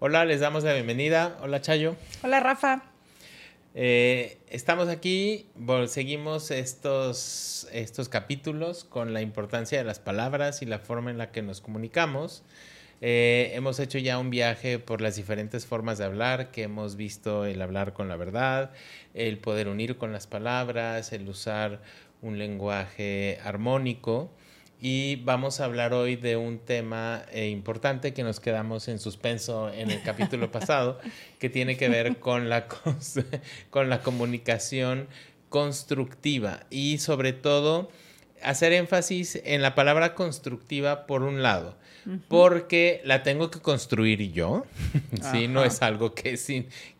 Hola, les damos la bienvenida. Hola, Chayo. Hola, Rafa. Eh, estamos aquí, seguimos estos, estos capítulos con la importancia de las palabras y la forma en la que nos comunicamos. Eh, hemos hecho ya un viaje por las diferentes formas de hablar, que hemos visto el hablar con la verdad, el poder unir con las palabras, el usar un lenguaje armónico. Y vamos a hablar hoy de un tema eh, importante que nos quedamos en suspenso en el capítulo pasado, que tiene que ver con la, con la comunicación constructiva y sobre todo hacer énfasis en la palabra constructiva por un lado porque la tengo que construir yo, ¿sí? No es algo que,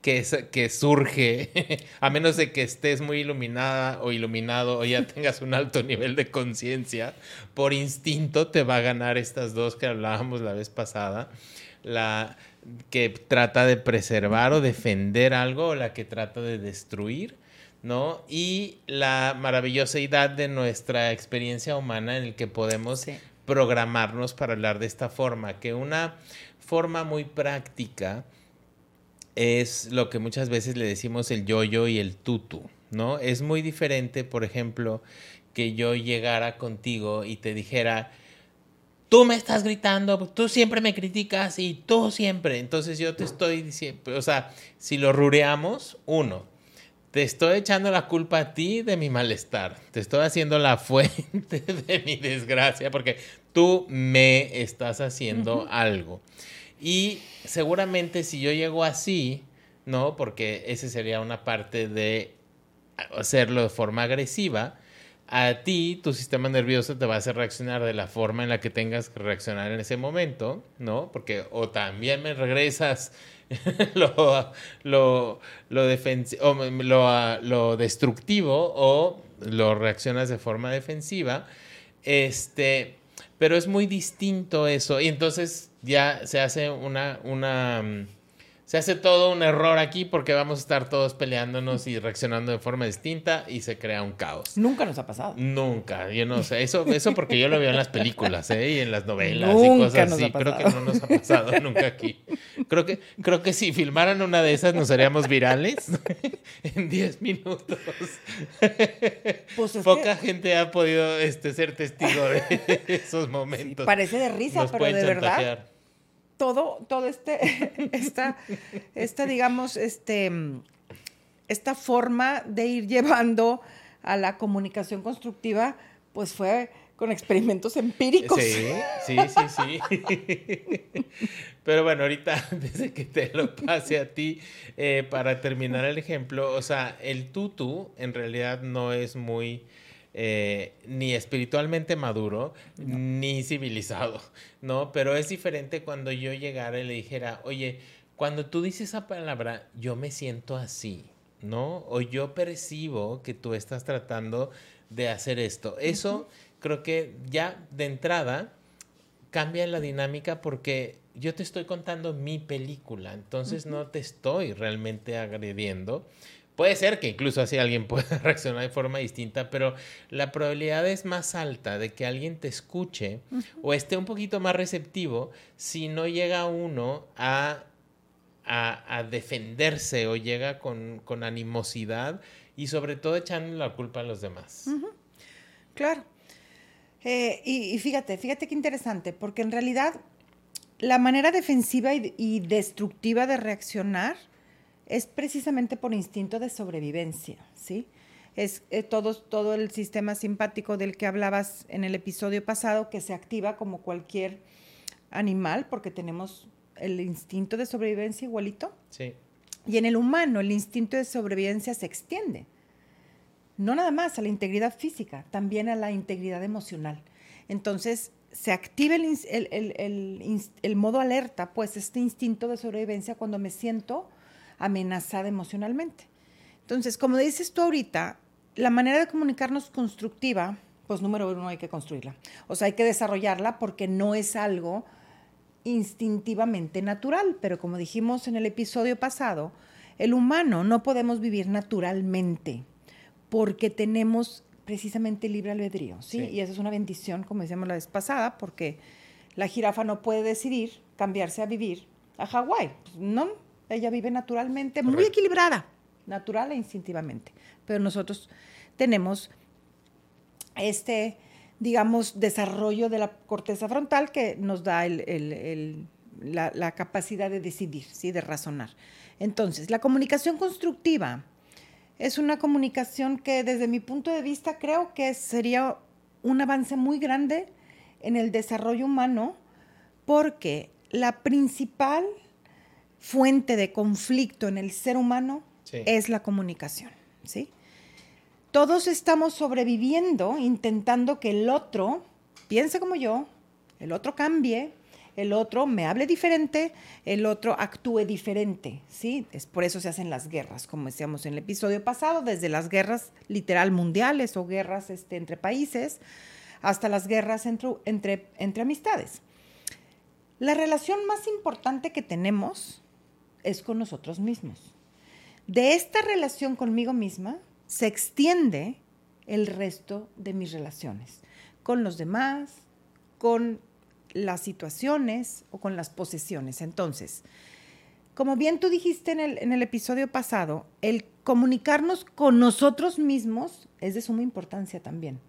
que, que surge, a menos de que estés muy iluminada o iluminado o ya tengas un alto nivel de conciencia, por instinto te va a ganar estas dos que hablábamos la vez pasada, la que trata de preservar o defender algo o la que trata de destruir. ¿no? Y la maravillosidad de nuestra experiencia humana en el que podemos programarnos para hablar de esta forma, que una forma muy práctica es lo que muchas veces le decimos el yo-yo y el tutu, ¿no? Es muy diferente, por ejemplo, que yo llegara contigo y te dijera, tú me estás gritando, tú siempre me criticas y tú siempre. Entonces yo te estoy diciendo, o sea, si lo rureamos, uno, te estoy echando la culpa a ti de mi malestar. Te estoy haciendo la fuente de mi desgracia porque tú me estás haciendo algo. Y seguramente si yo llego así, ¿no? Porque ese sería una parte de hacerlo de forma agresiva. A ti, tu sistema nervioso te va a hacer reaccionar de la forma en la que tengas que reaccionar en ese momento, ¿no? Porque o también me regresas lo, lo, lo, lo, destructivo o lo reaccionas de forma defensiva. Este, pero es muy distinto eso. Y entonces ya se hace una, una mm, se hace todo un error aquí porque vamos a estar todos peleándonos y reaccionando de forma distinta y se crea un caos. Nunca nos ha pasado. Nunca, yo no sé, eso, eso porque yo lo veo en las películas ¿eh? y en las novelas y cosas así. Creo que no nos ha pasado nunca aquí. Creo que, creo que si filmaran una de esas nos haríamos virales en 10 minutos. Pues Poca gente ha podido este, ser testigo de esos momentos. parece de risa, pero de verdad todo, todo este, esta, esta, digamos, este, esta forma de ir llevando a la comunicación constructiva, pues fue con experimentos empíricos. Sí, sí, sí, sí. Pero bueno, ahorita, desde que te lo pase a ti, eh, para terminar el ejemplo, o sea, el tutu en realidad no es muy eh, ni espiritualmente maduro, ni civilizado, ¿no? Pero es diferente cuando yo llegara y le dijera, oye, cuando tú dices esa palabra, yo me siento así, ¿no? O yo percibo que tú estás tratando de hacer esto. Eso creo que ya de entrada cambia la dinámica porque yo te estoy contando mi película, entonces no te estoy realmente agrediendo Puede ser que incluso así alguien pueda reaccionar de forma distinta, pero la probabilidad es más alta de que alguien te escuche o esté un poquito más receptivo si no llega uno a, a, defenderse o llega con, animosidad y sobre todo echando la culpa a los demás. Claro. Eh, y, fíjate, fíjate qué interesante, porque en realidad la manera defensiva y destructiva de reaccionar es precisamente por instinto de sobrevivencia, ¿sí? Es eh, todo, todo el sistema simpático del que hablabas en el episodio pasado que se activa como cualquier animal porque tenemos el instinto de sobrevivencia igualito. Sí. Y en el humano el instinto de sobrevivencia se extiende. No nada más a la integridad física, también a la integridad emocional. Entonces, se activa el, el, el, modo alerta, pues este instinto de sobrevivencia cuando me siento amenazada emocionalmente. Entonces, como dices tú ahorita, la manera de comunicarnos constructiva, pues número uno hay que construirla. O sea, hay que desarrollarla porque no es algo instintivamente natural, pero como dijimos en el episodio pasado, el humano no podemos vivir naturalmente porque tenemos precisamente libre albedrío, ¿sí? Y eso es una bendición, como decíamos la vez pasada, porque la jirafa no puede decidir cambiarse a vivir a Hawái. Pues, no, ella vive naturalmente, muy equilibrada, natural e instintivamente. Pero nosotros tenemos este, digamos, desarrollo de la corteza frontal que nos da la, capacidad de decidir, ¿sí? de razonar. Entonces, la comunicación constructiva es una comunicación que desde mi punto de vista creo que sería un avance muy grande en el desarrollo humano porque la principal fuente de conflicto en el ser humano es la comunicación, ¿sí? Todos estamos sobreviviendo intentando que el otro piense como yo, el otro cambie, el otro me hable diferente, el otro actúe diferente, ¿sí? Es por eso se hacen las guerras, como decíamos en el episodio pasado, desde las guerras literal mundiales o guerras este, entre países hasta las guerras entre, entre, entre amistades. La relación más importante que tenemos es con nosotros mismos. De esta relación conmigo misma se extiende el resto de mis relaciones, con los demás, con las situaciones o con las posesiones. Entonces, como bien tú dijiste en el, en el episodio pasado, el comunicarnos con nosotros mismos es de suma importancia también.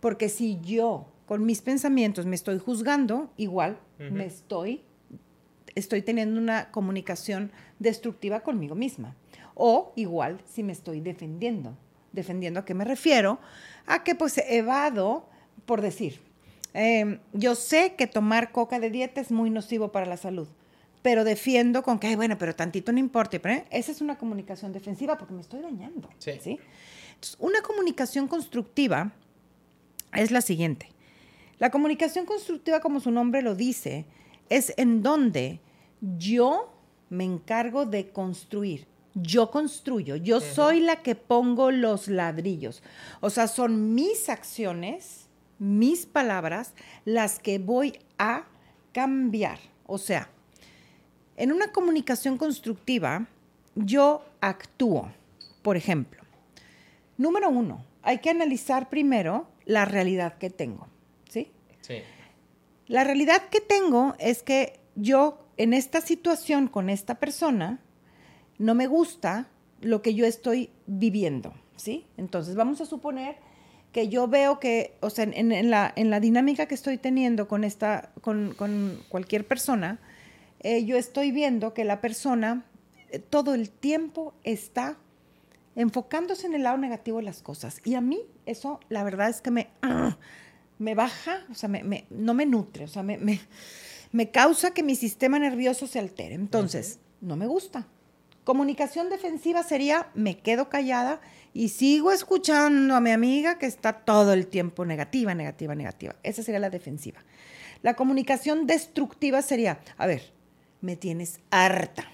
Porque si yo con mis pensamientos me estoy juzgando, igual me estoy, estoy teniendo una comunicación destructiva conmigo misma. O igual si me estoy defendiendo. ¿Defendiendo a qué me refiero? A que pues evado, por decir, em, yo sé que tomar coca de dieta es muy nocivo para la salud, pero defiendo con que, bueno, pero tantito no importa. Pero, ¿eh? Esa es una comunicación defensiva porque me estoy dañando. Sí. Entonces, una comunicación constructiva es la siguiente. La comunicación constructiva, como su nombre lo dice, es en donde yo me encargo de construir. Yo construyo, yo soy la que pongo los ladrillos. O sea, son mis acciones, mis palabras, las que voy a cambiar. O sea, en una comunicación constructiva, yo actúo. Por ejemplo, número uno, hay que analizar primero la realidad que tengo. ¿Sí? Sí. La realidad que tengo es que yo en esta situación con esta persona no me gusta lo que yo estoy viviendo, ¿sí? Entonces vamos a suponer que yo veo que, o sea, en, la, en la, dinámica que estoy teniendo con, esta, con, cualquier persona, eh, yo estoy viendo que la persona eh, todo el tiempo está enfocándose en el lado negativo de las cosas. Y a mí eso, la verdad es que me, me baja, o sea, me, no me nutre, o sea, me, me, causa que mi sistema nervioso se altere. Entonces, no me gusta. Comunicación defensiva sería, me quedo callada y sigo escuchando a mi amiga que está todo el tiempo negativa, negativa, negativa. Esa sería la defensiva. La comunicación destructiva sería, a ver, me tienes harta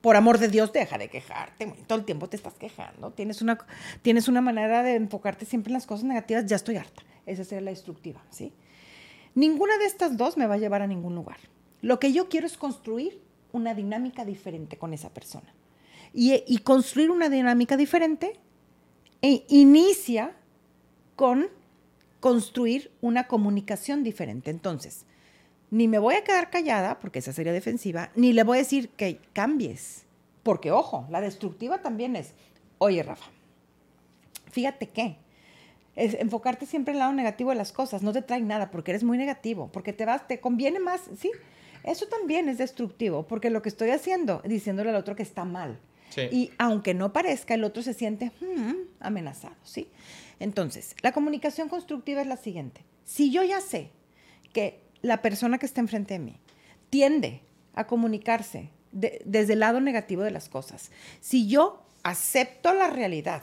por amor de Dios, deja de quejarte. Todo el tiempo te estás quejando. Tienes una, tienes una manera de enfocarte siempre en las cosas negativas. Ya estoy harta. Esa sería la destructiva, ¿sí? Ninguna de estas dos me va a llevar a ningún lugar. Lo que yo quiero es construir una dinámica diferente con esa persona. Y, construir una dinámica diferente e inicia con construir una comunicación diferente. Entonces, ni me voy a quedar callada, porque esa sería defensiva, ni le voy a decir que cambies. Porque, ojo, la destructiva también es, oye, Rafa, fíjate que es enfocarte siempre en el lado negativo de las cosas, no te trae nada porque eres muy negativo, porque te vas, te conviene más, sí, eso también es destructivo, porque lo que estoy haciendo, diciéndole al otro que está mal. Y aunque no parezca, el otro se siente hmm, amenazado, ¿sí? Entonces, la comunicación constructiva es la siguiente. Si yo ya sé que la persona que está enfrente de mí tiende a comunicarse desde el lado negativo de las cosas. Si yo acepto la realidad,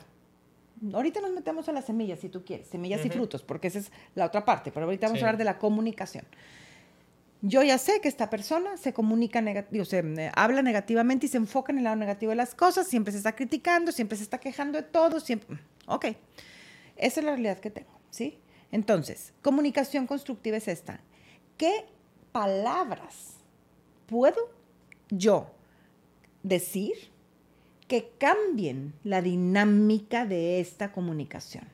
ahorita nos metemos a las semillas si tú quieres, semillas y frutos, porque esa es la otra parte, pero ahorita vamos a hablar de la comunicación. Yo ya sé que esta persona se comunica negativo, se eh, habla negativamente y se enfoca en el lado negativo de las cosas, siempre se está criticando, siempre se está quejando de todo, siempre. Ok, esa es la realidad que tengo, ¿sí? Entonces, comunicación constructiva es esta. ¿qué palabras puedo yo decir que cambien la dinámica de esta comunicación?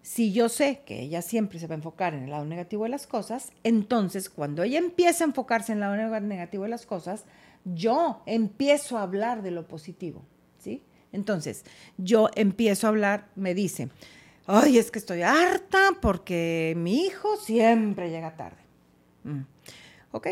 Si yo sé que ella siempre se va a enfocar en el lado negativo de las cosas, entonces cuando ella empieza a enfocarse en el lado negativo de las cosas, yo empiezo a hablar de lo positivo, ¿sí? Entonces, yo empiezo a hablar, me dice, ay, es que estoy harta porque mi hijo siempre llega tarde. Mm. Ok,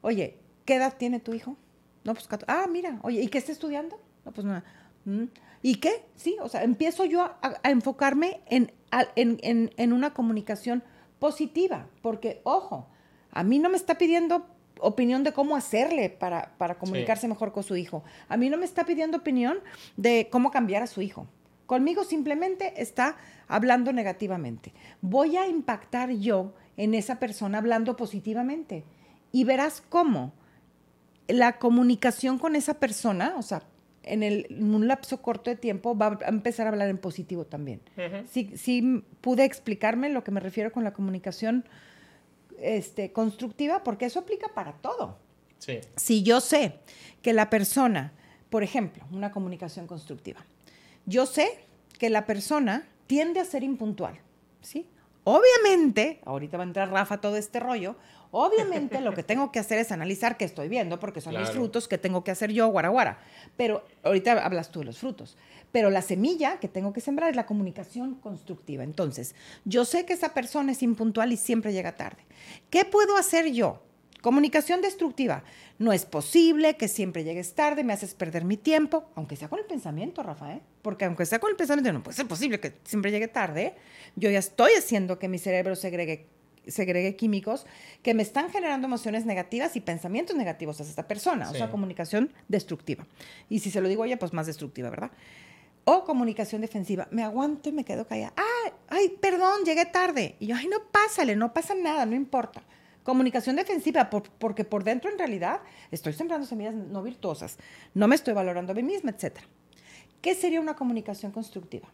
oye, ¿qué edad tiene tu hijo? No, pues, ah, mira, oye, ¿y qué está estudiando? No, pues nada. Mm. ¿Y qué? Sí, o sea, empiezo yo a, enfocarme en, en, en, una comunicación positiva, porque, ojo, a mí no me está pidiendo opinión de cómo hacerle para, para comunicarse mejor con su hijo. A mí no me está pidiendo opinión de cómo cambiar a su hijo. Conmigo simplemente está hablando negativamente. Voy a impactar yo en esa persona hablando positivamente. Y verás cómo la comunicación con esa persona, o sea, en, el, un lapso corto de tiempo va a empezar a hablar en positivo también. sí, pude explicarme lo que me refiero con la comunicación este, constructiva, porque eso aplica para todo. Si yo sé que la persona, por ejemplo, una comunicación constructiva, yo sé que la persona tiende a ser impuntual, ¿sí? Obviamente, ahorita va a entrar Rafa todo este rollo, obviamente lo que tengo que hacer es analizar qué estoy viendo, porque son los frutos que tengo que hacer yo, guaraguara. Pero ahorita hablas tú de los frutos. Pero la semilla que tengo que sembrar es la comunicación constructiva. Entonces, yo sé que esa persona es impuntual y siempre llega tarde. ¿Qué puedo hacer yo? Comunicación destructiva. No es posible que siempre llegues tarde, me haces perder mi tiempo, aunque sea con el pensamiento, Rafa, ¿eh? Porque aunque sea con el pensamiento, no puede ser posible que siempre llegue tarde. Yo ya estoy haciendo que mi cerebro segregue, segregue químicos que me están generando emociones negativas y pensamientos negativos hacia esta persona. O sea, comunicación destructiva. Y si se lo digo a ella, pues más destructiva, ¿verdad? O comunicación defensiva. Me aguanto y me quedo callada. Ay, ay, perdón, llegué tarde. Y yo, ay, no pásale, no pasa nada, no importa. Comunicación defensiva, porque por dentro en realidad estoy sembrando semillas no virtuosas, no me estoy valorando a mí misma, etc. ¿Qué sería una comunicación constructiva?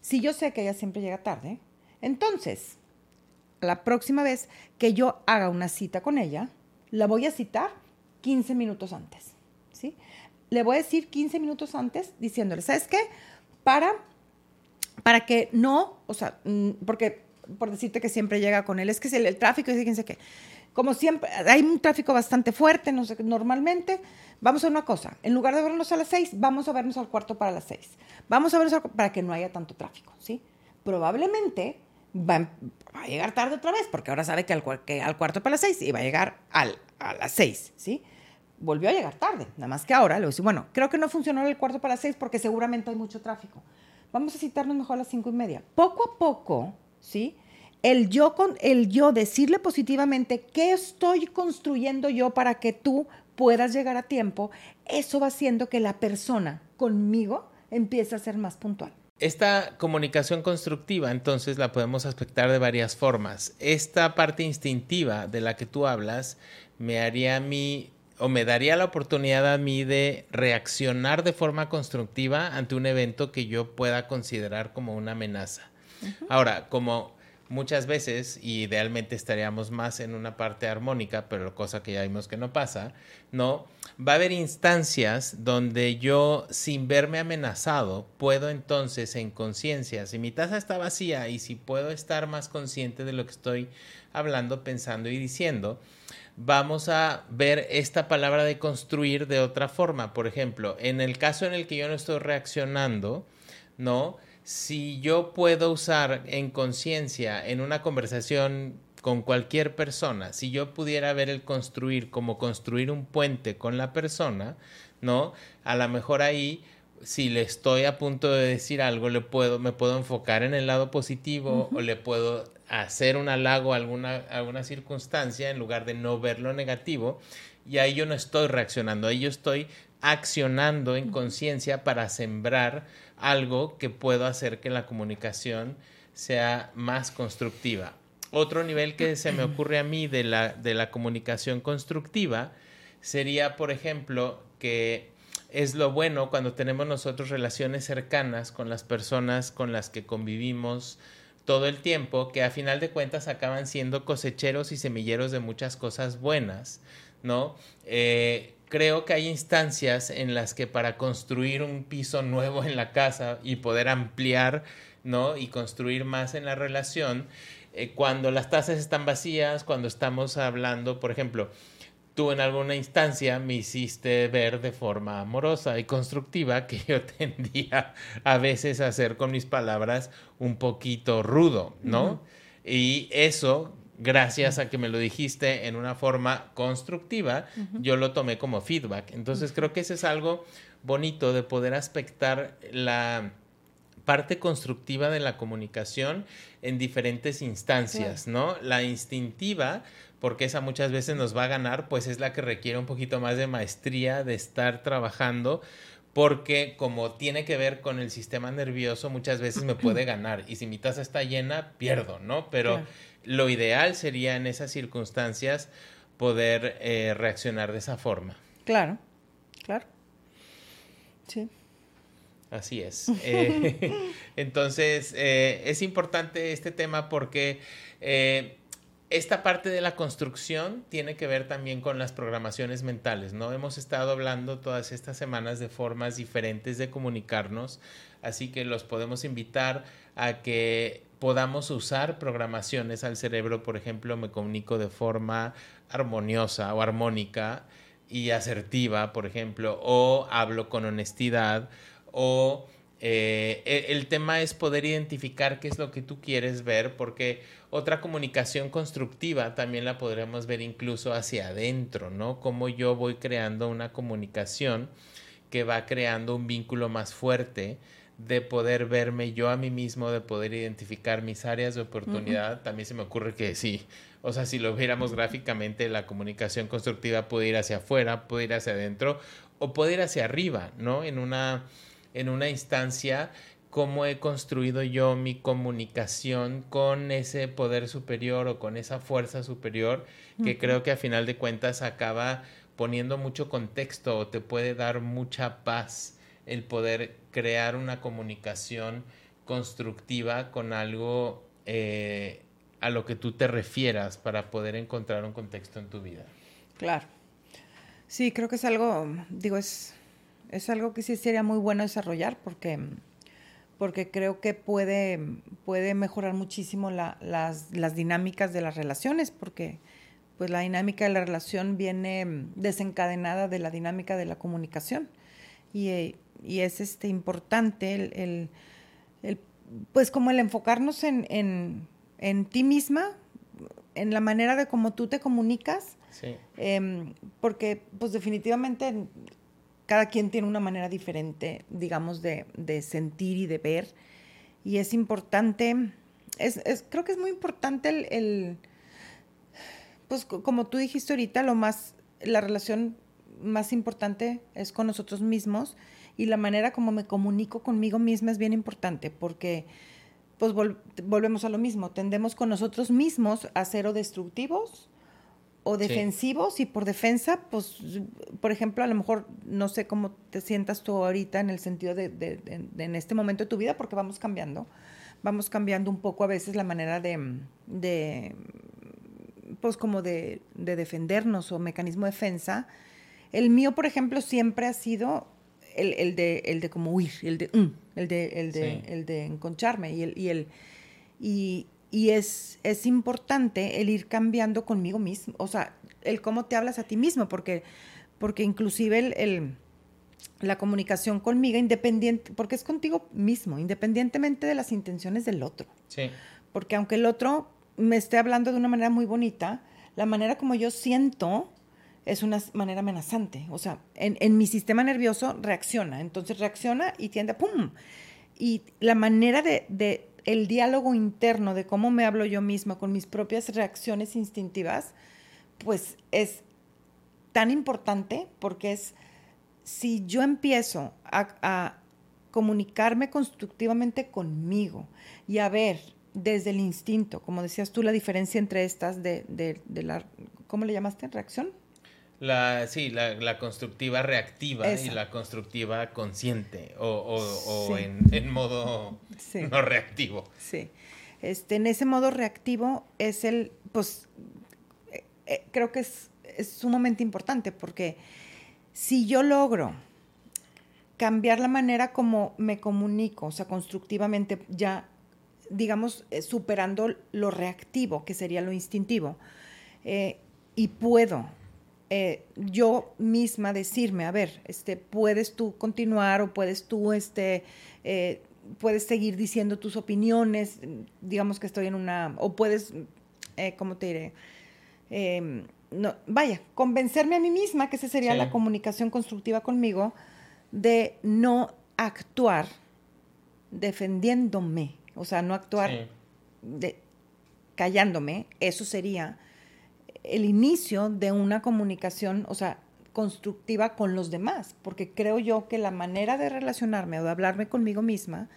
Si yo sé que ella siempre llega tarde, entonces, la próxima vez que yo haga una cita con ella, la voy a citar 15 minutos antes, ¿sí? Le voy a decir 15 minutos antes diciéndole, ¿sabes qué? Para, para que no, o sea, mm, porque por decirte que siempre llega con él, es que es el, tráfico, y fíjense que, como siempre, hay un tráfico bastante fuerte, no sé, normalmente, vamos a una cosa, en lugar de vernos a las seis, vamos a vernos al cuarto para las seis. Vamos a vernos para que no haya tanto tráfico, ¿sí? Probablemente va, a llegar tarde otra vez, porque ahora sabe que al, que al cuarto para las seis y va a llegar al, a las seis, ¿sí? Volvió a llegar tarde, nada más que ahora le voy a decir, bueno, creo que no funcionó el cuarto para las seis porque seguramente hay mucho tráfico. Vamos a citarnos mejor a las cinco y media. Poco a poco, ¿sí? El yo, con, el yo decirle positivamente qué estoy construyendo yo para que tú puedas llegar a tiempo, eso va haciendo que la persona conmigo empiece a ser más puntual. Esta comunicación constructiva, entonces, la podemos aspectar de varias formas. Esta parte instintiva de la que tú hablas me haría a mí o me daría la oportunidad a mí de reaccionar de forma constructiva ante un evento que yo pueda considerar como una amenaza. Ahora, como muchas veces, y idealmente estaríamos más en una parte armónica, pero cosa que ya vimos que no pasa, ¿no? Va a haber instancias donde yo, sin verme amenazado, puedo entonces en conciencia, si mi taza está vacía y si puedo estar más consciente de lo que estoy hablando, pensando y diciendo, vamos a ver esta palabra de construir de otra forma. Por ejemplo, en el caso en el que yo no estoy reaccionando, ¿no? Si yo puedo usar en conciencia en una conversación con cualquier persona, si yo pudiera ver el construir como construir un puente con la persona, ¿no? A lo mejor ahí si le estoy a punto de decir algo, le puedo, me puedo enfocar en el lado positivo o le puedo hacer un halago a alguna, alguna circunstancia en lugar de no ver lo negativo. Y ahí yo no estoy reaccionando, ahí yo estoy accionando en conciencia para sembrar algo que pueda hacer que la comunicación sea más constructiva. Otro nivel que se me ocurre a mí de la, de la comunicación constructiva sería, por ejemplo, que es lo bueno cuando tenemos nosotros relaciones cercanas con las personas con las que convivimos todo el tiempo, que a final de cuentas acaban siendo cosecheros y semilleros de muchas cosas buenas, ¿no? Eh, creo que hay instancias en las que para construir un piso nuevo en la casa y poder ampliar ¿no? Y construir más en la relación eh, cuando las tazas están vacías, cuando estamos hablando, por ejemplo, tú en alguna instancia me hiciste ver de forma amorosa y constructiva que yo tendía a veces a ser con mis palabras un poquito rudo, ¿no? Y eso, gracias a que me lo dijiste en una forma constructiva, yo lo tomé como feedback. Entonces creo que eso es algo bonito de poder aspectar la parte constructiva de la comunicación en diferentes instancias, ¿no? La instintiva, porque esa muchas veces nos va a ganar, pues es la que requiere un poquito más de maestría, de estar trabajando, porque como tiene que ver con el sistema nervioso, muchas veces me puede ganar. Y si mi taza está llena, pierdo, ¿no? Pero lo ideal sería en esas circunstancias poder eh, reaccionar de esa forma. Claro, claro. Sí. Así es. Eh, entonces, eh, es importante este tema porque esta parte de la construcción tiene que ver también con las programaciones mentales, ¿no? Hemos estado hablando todas estas semanas de formas diferentes de comunicarnos, así que los podemos invitar a que podamos usar programaciones al cerebro, por ejemplo, me comunico de forma armoniosa o armónica y asertiva, por ejemplo, o hablo con honestidad, o eh, e, el tema es poder identificar qué es lo que tú quieres ver, porque otra comunicación constructiva también la podremos ver incluso hacia adentro, ¿no? Cómo yo voy creando una comunicación que va creando un vínculo más fuerte de poder verme yo a mí mismo, de poder identificar mis áreas de oportunidad. También se me ocurre que sí, o sea, si lo viéramos gráficamente, la comunicación constructiva puede ir hacia afuera, puede ir hacia adentro o puede ir hacia arriba, ¿no? En una en una instancia cómo he construido yo mi comunicación con ese poder superior o con esa fuerza superior que creo que a final de cuentas acaba poniendo mucho contexto o te puede dar mucha paz el poder crear una comunicación constructiva con algo eh, a lo que tú te refieras para poder encontrar un contexto en tu vida. Claro. Sí, creo que es algo, digo, es es algo que sí sería muy bueno desarrollar porque, porque creo que puede, puede mejorar muchísimo las, las, dinámicas de las relaciones, porque pues la dinámica de la relación viene desencadenada de la dinámica de la comunicación. Y, y es este importante el, el, pues como el enfocarnos en, en, en, ti misma, en la manera de cómo tú te comunicas, sí. Em, porque pues definitivamente cada quien tiene una manera diferente, digamos, de, sentir y de ver. Y es importante, es, creo que es muy importante el, pues como tú dijiste ahorita, lo más, la relación más importante es con nosotros mismos y la manera como me comunico conmigo misma es bien importante porque pues volvemos a lo mismo, tendemos con nosotros mismos a ser destructivos o defensivos y por defensa, pues, por ejemplo, a lo mejor no sé cómo te sientas tú ahorita en el sentido de, en este momento de tu vida, porque vamos cambiando, vamos cambiando un poco a veces la manera de, pues como de, defendernos o mecanismo de defensa. El mío, por ejemplo, siempre ha sido el, de, el de como huir, el de, mm, el de, el de, el de enconcharme y el, y el, y, y es, es importante el ir cambiando conmigo mismo, o sea, el cómo te hablas a ti mismo, porque, porque inclusive el, la comunicación conmigo, independiente, porque es contigo mismo, independientemente de las intenciones del otro. Sí. Porque aunque el otro me esté hablando de una manera muy bonita, la manera como yo siento es una manera amenazante. O sea, en, en mi sistema nervioso reacciona, entonces reacciona y tiende a ¡pum! Y la manera de, el diálogo interno de cómo me hablo yo misma con mis propias reacciones instintivas, pues es tan importante porque es, si yo empiezo a, comunicarme constructivamente conmigo y a ver desde el instinto, como decías tú, la diferencia entre estas de, de la, ¿cómo le llamaste? ¿Reacción? La, sí, la, constructiva reactiva y la constructiva consciente o, en, modo no reactivo. Sí. Este, en ese modo reactivo es el, pues, eh, eh, creo que es, es sumamente importante porque si yo logro cambiar la manera como me comunico, o sea, constructivamente, ya digamos, eh, superando lo reactivo, que sería lo instintivo. Y puedo eh, yo misma decirme, a ver, este, puedes tú continuar o puedes tú, este, puedes seguir diciendo tus opiniones, digamos que estoy en una, o puedes, ¿cómo te diré? Em, no, vaya, convencerme a mí misma, que esa sería la comunicación constructiva conmigo, de no actuar defendiéndome, o sea, no actuar de, callándome, eso sería el inicio de una comunicación, o sea, constructiva con los demás, porque creo yo que la manera de relacionarme o de hablarme conmigo misma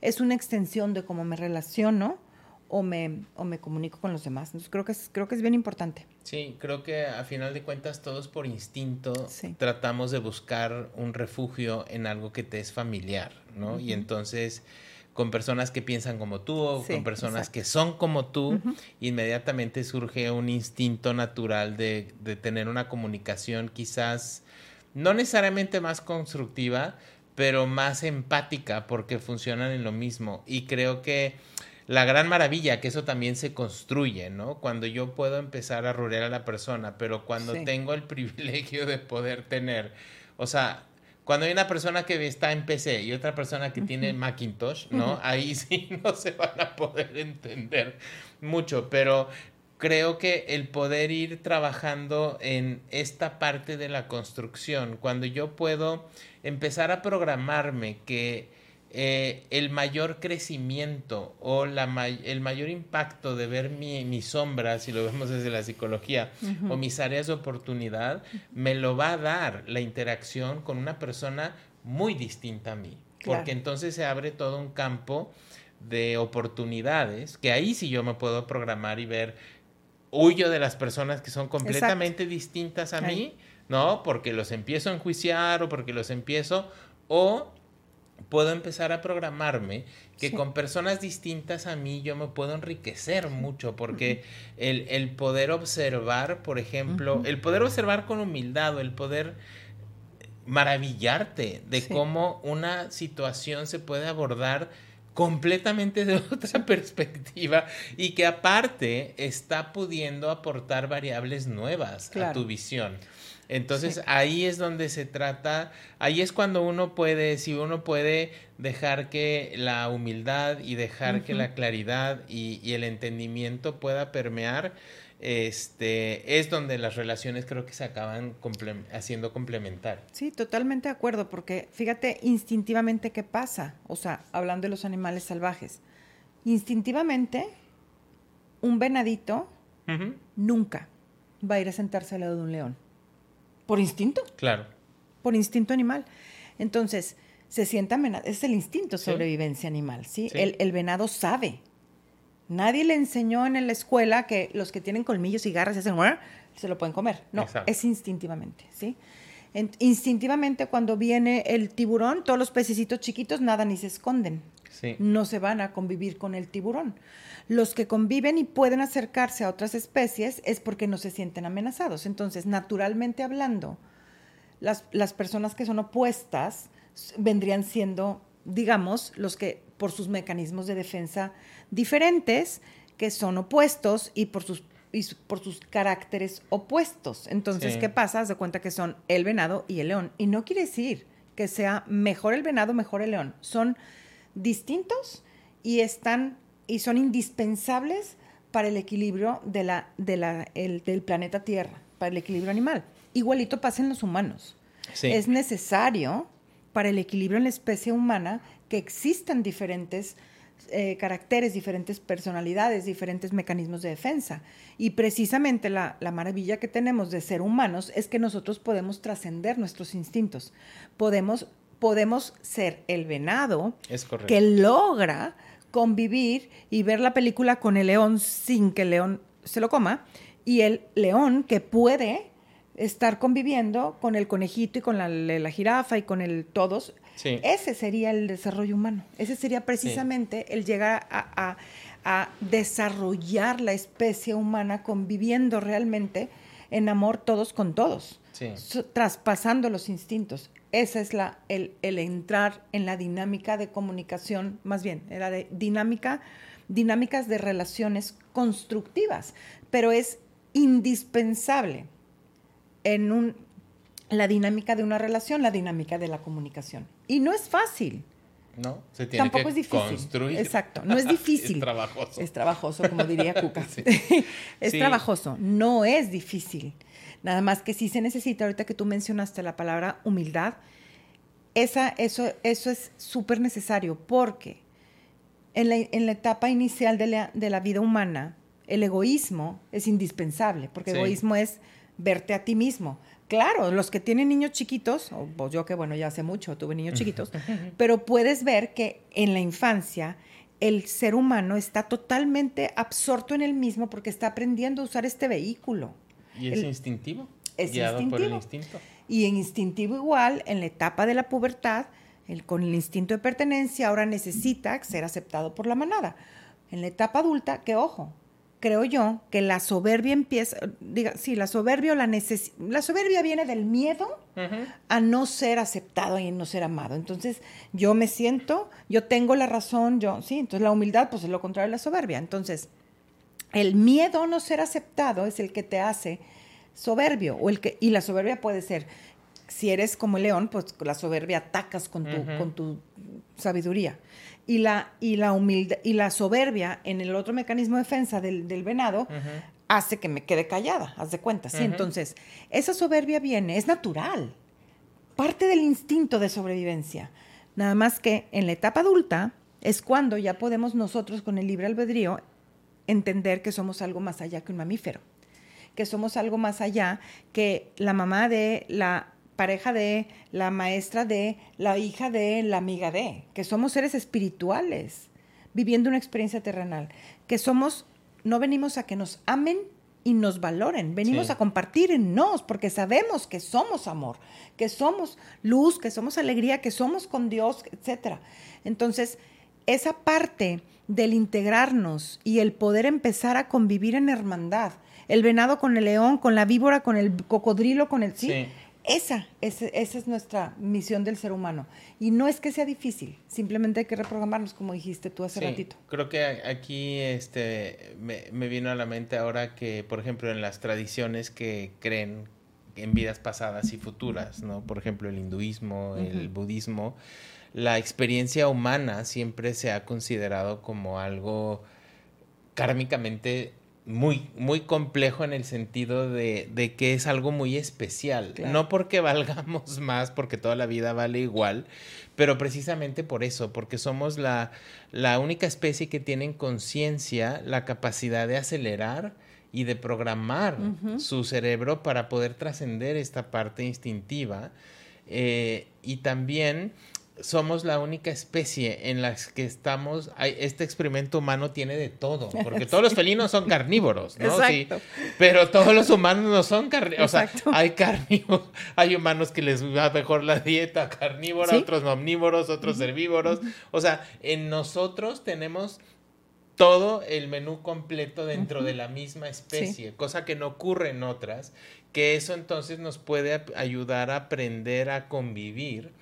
es una extensión de cómo me relaciono o me, o me comunico con los demás. Entonces creo que es, creo que es bien importante. Sí, creo que a final de cuentas todos por instinto tratamos de buscar un refugio en algo que te es familiar, ¿no? Y entonces con personas que piensan como tú o con personas que son como tú, inmediatamente surge un instinto natural de, de tener una comunicación quizás no necesariamente más constructiva, pero más empática porque funcionan en lo mismo. Y creo que la gran maravilla, que eso también se construye, ¿no? Cuando yo puedo empezar a rodear a la persona, pero cuando tengo el privilegio de poder tener, o sea, cuando hay una persona que está en PC y otra persona que tiene Macintosh, ¿no? Ahí sí no se van a poder entender mucho, pero creo que el poder ir trabajando en esta parte de la construcción, cuando yo puedo empezar a programarme que eh, el mayor crecimiento o la el mayor impacto de ver mi, mi, sombra, si lo vemos desde la psicología, o mis áreas de oportunidad, me lo va a dar la interacción con una persona muy distinta a mí. Porque entonces se abre todo un campo de oportunidades, que ahí sí yo me puedo programar y ver, huyo de las personas que son completamente distintas a mí, ¿no? Porque los empiezo a enjuiciar o porque los empiezo, o puedo empezar a programarme que con personas distintas a mí yo me puedo enriquecer mucho porque el, poder observar, por ejemplo, el poder observar con humildad o el poder maravillarte de cómo una situación se puede abordar completamente de otra perspectiva y que aparte está pudiendo aportar variables nuevas a tu visión. Entonces ahí es donde se trata, ahí es cuando uno puede, si uno puede dejar que la humildad y dejar que la claridad y, el entendimiento pueda permear, este, es donde las relaciones creo que se acaban haciendo complementar. Sí, totalmente de acuerdo, porque fíjate instintivamente qué pasa, o sea, hablando de los animales salvajes, instintivamente un venadito nunca va a ir a sentarse al lado de un león. Por instinto. Claro. Por instinto animal. Entonces, se sienta amenazado. Es el instinto sobrevivencia animal, ¿sí? El, venado sabe. Nadie le enseñó en la escuela que los que tienen colmillos y garras hacen se lo pueden comer. No, es instintivamente, ¿sí? instintivamente cuando viene el tiburón, todos los pececitos chiquitos nada ni se esconden. No se van a convivir con el tiburón. Los que conviven y pueden acercarse a otras especies es porque no se sienten amenazados. Entonces, naturalmente hablando, las, las personas que son opuestas vendrían siendo, digamos, los que por sus mecanismos de defensa diferentes, que son opuestos y por sus por sus caracteres opuestos. Entonces, ¿qué pasa? Se cuenta que son el venado y el león. Y no quiere decir que sea mejor el venado, mejor el león. Son distintos y están y son indispensables para el equilibrio de la, de la, del planeta Tierra, para el equilibrio animal. Igualito pasa en los humanos. Es necesario para el equilibrio en la especie humana que existan diferentes eh, caracteres, diferentes personalidades, diferentes mecanismos de defensa. Y precisamente la, la maravilla que tenemos de ser humanos es que nosotros podemos trascender nuestros instintos. Podemos, podemos ser el venado que logra convivir y ver la película con el león sin que el león se lo coma, y el león que puede estar conviviendo con el conejito y con la, jirafa y con el todos. Ese sería el desarrollo humano. Ese sería precisamente el llegar a, desarrollar la especie humana conviviendo realmente en amor todos con todos, traspasando los instintos. Esa es la, el, el, entrar en la dinámica de comunicación, más bien, era de dinámica, dinámicas de relaciones constructivas, pero es indispensable en un, la dinámica de una relación, la dinámica de la comunicación. Y no es fácil. No, se tiene Tampoco es difícil. construir. Exacto, no es difícil. es trabajoso. Es trabajoso, como diría Cuca. es trabajoso, no es difícil. Nada más que sí se necesita, ahorita que tú mencionaste la palabra humildad, esa, eso, eso es súper necesario porque en la, en la, etapa inicial de la, de la, vida humana, el egoísmo es indispensable, porque egoísmo es verte a ti mismo. Claro, los que tienen niños chiquitos, o pues yo que bueno, ya hace mucho tuve niños chiquitos, pero puedes ver que en la infancia el ser humano está totalmente absorto en el mismo porque está aprendiendo a usar este vehículo. Y es instintivo. Es instintivo. por el instinto. Y en instintivo igual, en la etapa de la pubertad, el, con el instinto de pertenencia, ahora necesita ser aceptado por la manada. En la etapa adulta, que ojo, creo yo que la soberbia empieza, diga, sí, la soberbia, la, la soberbia viene del miedo a no ser aceptado y no ser amado. Entonces, yo me siento, yo tengo la razón, yo, sí, entonces la humildad, pues es lo contrario de la soberbia. Entonces, el miedo a no ser aceptado es el que te hace soberbio, o el que, y la soberbia puede ser, si eres como el león, pues la soberbia atacas con tu, con tu sabiduría y la, y la humildad y la soberbia en el otro mecanismo de defensa del, venado hace que me quede callada, haz de cuenta. ¿sí? Entonces, esa soberbia viene, es natural, parte del instinto de sobrevivencia. Nada más que en la etapa adulta es cuando ya podemos nosotros con el libre albedrío entender que somos algo más allá que un mamífero, que somos algo más allá que la mamá de la pareja de, la maestra de, la hija de, la amiga de, que somos seres espirituales viviendo una experiencia terrenal, que somos, no venimos a que nos amen y nos valoren, venimos a compartir en nos, porque sabemos que somos amor, que somos luz, que somos alegría, que somos con Dios, etc. Entonces, esa parte del integrarnos y el poder empezar a convivir en hermandad, el venado con el león, con la víbora, con el cocodrilo, con el... sí esa, esa, es nuestra misión del ser humano. Y no es que sea difícil, simplemente hay que reprogramarnos, como dijiste tú hace ratito. Creo que aquí este, me, me, vino a la mente ahora que, por ejemplo, en las tradiciones que creen en vidas pasadas y futuras, ¿no? Por ejemplo, el hinduismo, el budismo, la experiencia humana siempre se ha considerado como algo kármicamente muy, muy complejo en el sentido de, que es algo muy especial. No porque valgamos más, porque toda la vida vale igual, pero precisamente por eso, porque somos la, la única especie que tiene conciencia la capacidad de acelerar y de programar su cerebro para poder trascender esta parte instintiva. Eh, y también somos la única especie en la que estamos, este experimento humano tiene de todo, porque todos los felinos son carnívoros, ¿no? Exacto. pero todos los humanos no son carnívoros, o sea, hay carnívoros, hay humanos que les va mejor la dieta carnívora, otros omnívoros, otros herbívoros, o sea, en nosotros tenemos todo el menú completo dentro de la misma especie, cosa que no ocurre en otras, que eso entonces nos puede ayudar a aprender a convivir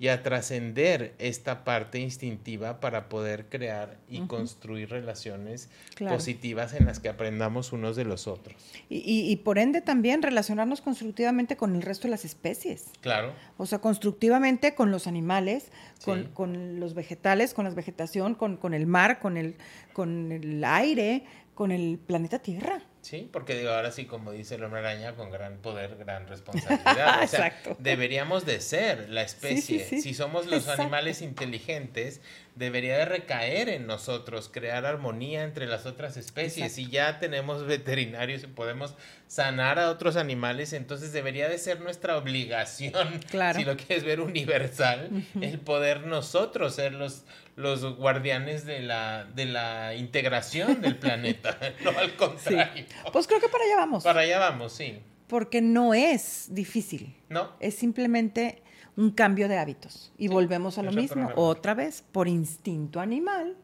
y a trascender esta parte instintiva para poder crear y construir relaciones positivas en las que aprendamos unos de los otros. Y, por ende también relacionarnos constructivamente con el resto de las especies. Claro. O sea, constructivamente con los animales, con, los vegetales, con la vegetación, con, con el mar, con el, con el aire, con el planeta Tierra. Sí, porque digo, ahora sí, como dice el hombre araña, con gran poder, gran responsabilidad. O sea, deberíamos de ser la especie. si somos los animales inteligentes, debería de recaer en nosotros, crear armonía entre las otras especies. Si ya tenemos veterinarios y podemos sanar a otros animales, entonces debería de ser nuestra obligación, si lo quieres ver universal, el poder nosotros ser los, los guardianes de la, de la integración del planeta, no al contrario. Pues creo que para allá vamos. Para allá vamos, sí. Porque no es difícil. No. Es simplemente un cambio de hábitos. Y volvemos a lo mismo, otra vez, por instinto animal,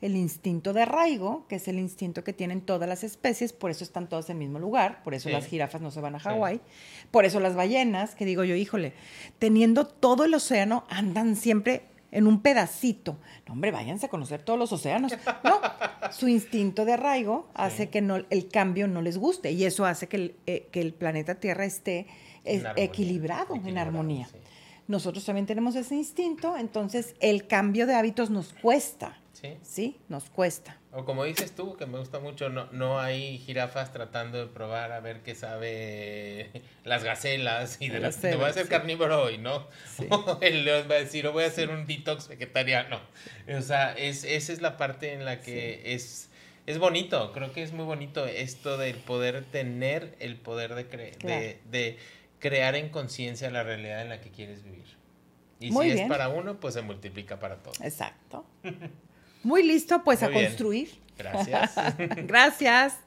el instinto de arraigo, que es el instinto que tienen todas las especies, por eso están todas en el mismo lugar, por eso Sí. las jirafas no se van a Sí. Hawái, por eso las ballenas, que digo yo, híjole, teniendo todo el océano, andan siempre en un pedacito. No, hombre, váyanse a conocer todos los océanos. No, su instinto de arraigo hace Sí. que no, el cambio no les guste y eso hace que el, eh, que el planeta Tierra esté En armonía, equilibrado, en equilibrado, armonía. Nosotros también tenemos ese instinto, entonces el cambio de hábitos nos cuesta, Sí. ¿sí? Nos cuesta. O como dices tú, que me gusta mucho, no, no hay jirafas tratando de probar a ver qué sabe las gacelas y de Las repente voy a sí. carnívoro hoy, ¿no? Sí. O el león va a decir, o voy a hacer un detox vegetariano. O sea, es, esa es la parte en la que es, es bonito, creo que es muy bonito esto del poder tener el poder de, cre- Claro. de, de crear en conciencia la realidad en la que quieres vivir. Y Muy si bien. es para uno, pues se multiplica para todos. Exacto. Muy listo, pues Muy a bien. construir. Gracias. Gracias.